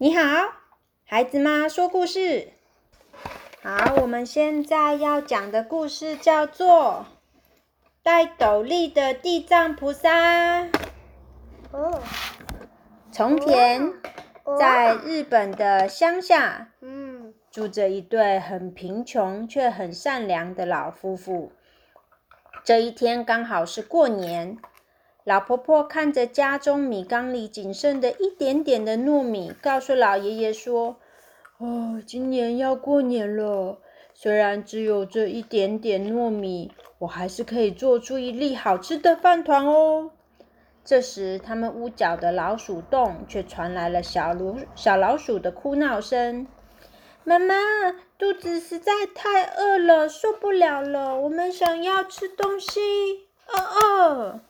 你好，孩子妈说故事。好，我们现在要讲的故事叫做《戴斗笠的地藏菩萨》。哦，从前，在日本的乡下，嗯，住着一对很贫穷却很善良的老夫妇。这一天刚好是过年。老婆婆看着家中米缸里仅剩的一点点的糯米，告诉老爷爷说：“哦，今年要过年了，虽然只有这一点点糯米，我还是可以做出一粒好吃的饭团哦。”这时，他们屋角的老鼠洞却传来了小老小老鼠的哭闹声：“妈妈，肚子实在太饿了，受不了了，我们想要吃东西，饿饿。”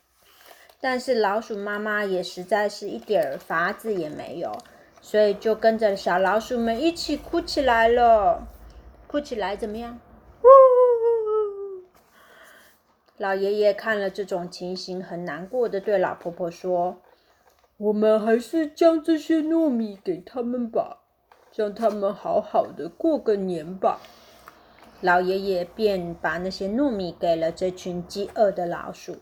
但是老鼠妈妈也实在是一点儿法子也没有，所以就跟着小老鼠们一起哭起来了。哭起来怎么样？呜呜呜！老爷爷看了这种情形，很难过的对老婆婆说：“我们还是将这些糯米给他们吧，让他们好好的过个年吧。”老爷爷便把那些糯米给了这群饥饿的老鼠。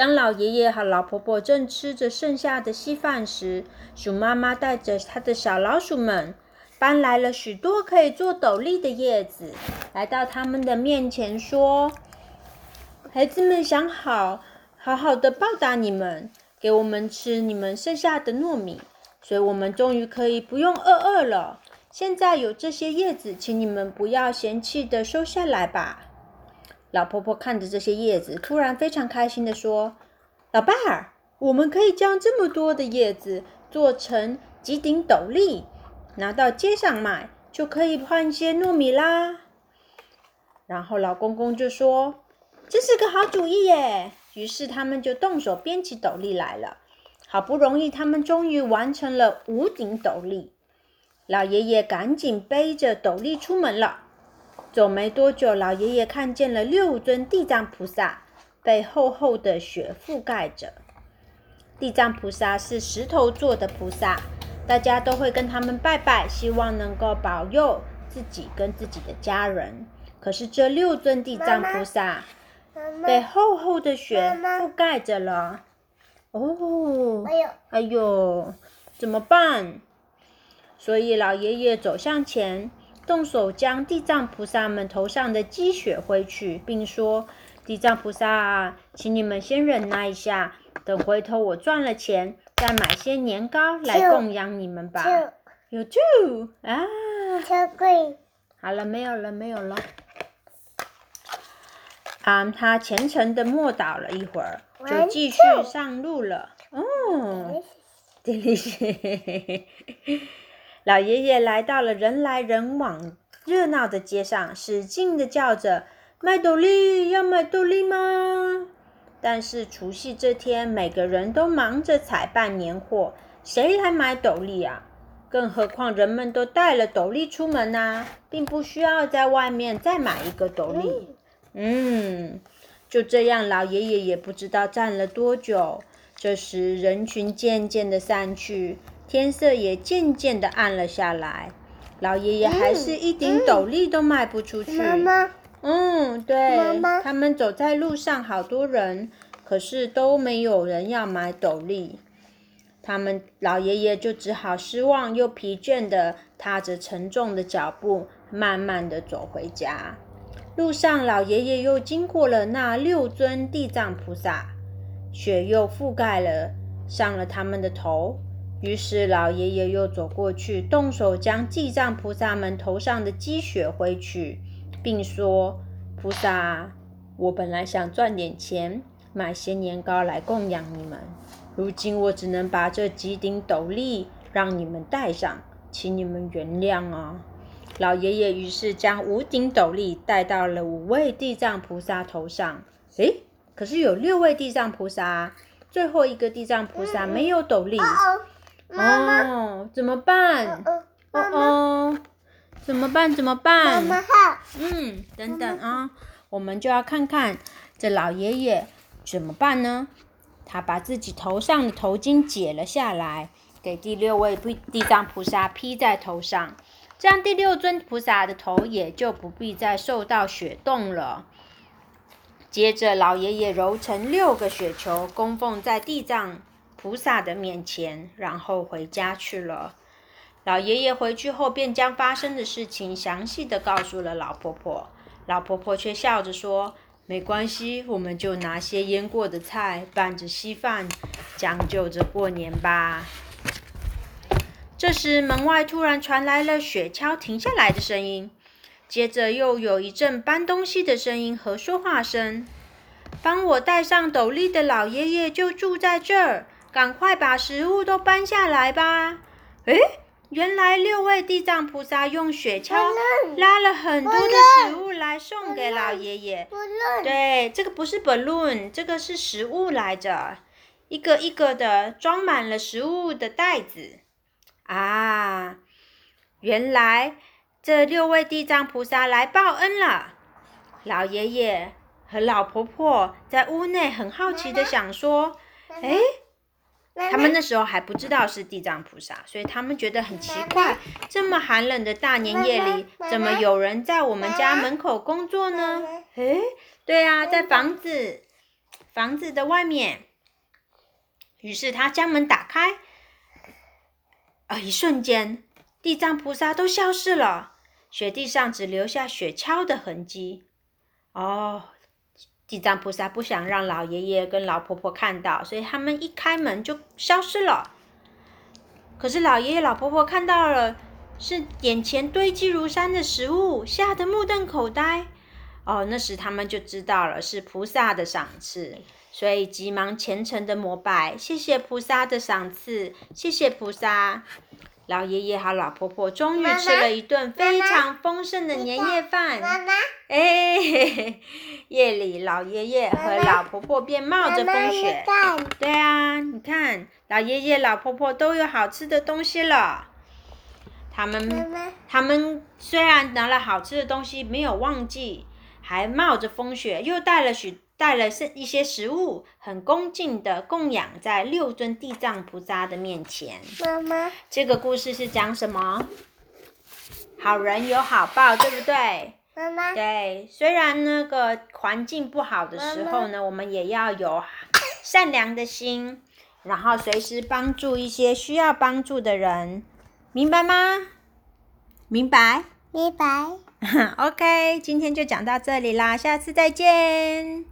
当老爷爷和老婆婆正吃着剩下的稀饭时，鼠妈妈带着她的小老鼠们搬来了许多可以做斗笠的叶子，来到他们的面前说：“孩子们想好好好的报答你们，给我们吃你们剩下的糯米，所以我们终于可以不用饿饿了。现在有这些叶子，请你们不要嫌弃的收下来吧。”老婆婆看着这些叶子，突然非常开心的说：“老伴儿，我们可以将这么多的叶子做成几顶斗笠，拿到街上卖，就可以换些糯米啦。”然后老公公就说：“这是个好主意耶！”于是他们就动手编起斗笠来了。好不容易，他们终于完成了五顶斗笠。老爷爷赶紧背着斗笠出门了。走没多久，老爷爷看见了六尊地藏菩萨，被厚厚的雪覆盖着。地藏菩萨是石头做的菩萨，大家都会跟他们拜拜，希望能够保佑自己跟自己的家人。可是这六尊地藏菩萨被厚厚的雪覆盖着了。哦，哎呦，哎呦，怎么办？所以老爷爷走向前。动手将地藏菩萨们头上的积雪挥去，并说：“地藏菩萨啊，请你们先忍耐一下，等回头我赚了钱，再买些年糕来供养你们吧。”有救啊！好了，没有了，没有了。啊，他虔诚的默祷了一会儿，就继续上路了。哦，这里是。老爷爷来到了人来人往、热闹的街上，使劲的叫着：“卖斗笠，要买斗笠吗？”但是除夕这天，每个人都忙着采办年货，谁来买斗笠啊？更何况人们都带了斗笠出门呐，并不需要在外面再买一个斗笠。嗯，就这样，老爷爷也不知道站了多久。这时，人群渐渐的散去。天色也渐渐的暗了下来，老爷爷还是一顶斗笠都卖不出去。妈妈，嗯，对，妈妈他们走在路上，好多人，可是都没有人要买斗笠。他们老爷爷就只好失望又疲倦的踏着沉重的脚步，慢慢的走回家。路上，老爷爷又经过了那六尊地藏菩萨，雪又覆盖了上了他们的头。于是老爷爷又走过去，动手将地藏菩萨们头上的积雪挥去，并说：“菩萨，我本来想赚点钱，买些年糕来供养你们，如今我只能把这几顶斗笠让你们戴上，请你们原谅啊！”老爷爷于是将五顶斗笠戴到了五位地藏菩萨头上。诶，可是有六位地藏菩萨，最后一个地藏菩萨没有斗笠。怎么办？哦哦，怎么办？怎么办？妈妈好。嗯，等等啊，我们就要看看这老爷爷怎么办呢？他把自己头上的头巾解了下来，给第六位地藏菩萨披在头上，这样第六尊菩萨的头也就不必再受到雪冻了。接着，老爷爷揉成六个雪球，供奉在地藏菩萨的面前，然后回家去了。老爷爷回去后，便将发生的事情详细的告诉了老婆婆。老婆婆却笑着说：“没关系，我们就拿些腌过的菜拌着稀饭，将就着过年吧。”这时，门外突然传来了雪橇停下来的声音。接着又有一阵搬东西的声音和说话声。帮我戴上斗笠的老爷爷就住在这儿，赶快把食物都搬下来吧。诶，原来六位地藏菩萨用雪橇拉了很多的食物来送给老爷爷。对，这个不是 balloon，这个是食物来着，一个一个的装满了食物的袋子。啊，原来。这六位地藏菩萨来报恩了。老爷爷和老婆婆在屋内很好奇的想说：“哎，他们那时候还不知道是地藏菩萨，所以他们觉得很奇怪。这么寒冷的大年夜里，怎么有人在我们家门口工作呢？诶，对啊，在房子房子的外面。于是他将门打开，啊，一瞬间。”地藏菩萨都消失了，雪地上只留下雪橇的痕迹。哦，地藏菩萨不想让老爷爷跟老婆婆看到，所以他们一开门就消失了。可是老爷爷、老婆婆看到了，是眼前堆积如山的食物，吓得目瞪口呆。哦，那时他们就知道了是菩萨的赏赐，所以急忙虔诚的膜拜，谢谢菩萨的赏赐，谢谢菩萨。老爷爷和老婆婆终于吃了一顿非常丰盛的年夜饭。妈妈，哎，夜里老爷爷和老婆婆便冒着风雪。对啊，你看，老爷爷、老婆婆都有好吃的东西了。他们，他们虽然拿了好吃的东西，没有忘记，还冒着风雪，又带了许。带了是一些食物，很恭敬的供养在六尊地藏菩萨的面前。妈妈，这个故事是讲什么？好人有好报，对不对？妈妈，对，虽然那个环境不好的时候呢，我们也要有善良的心，然后随时帮助一些需要帮助的人，明白吗？明白。明白。OK，今天就讲到这里啦，下次再见。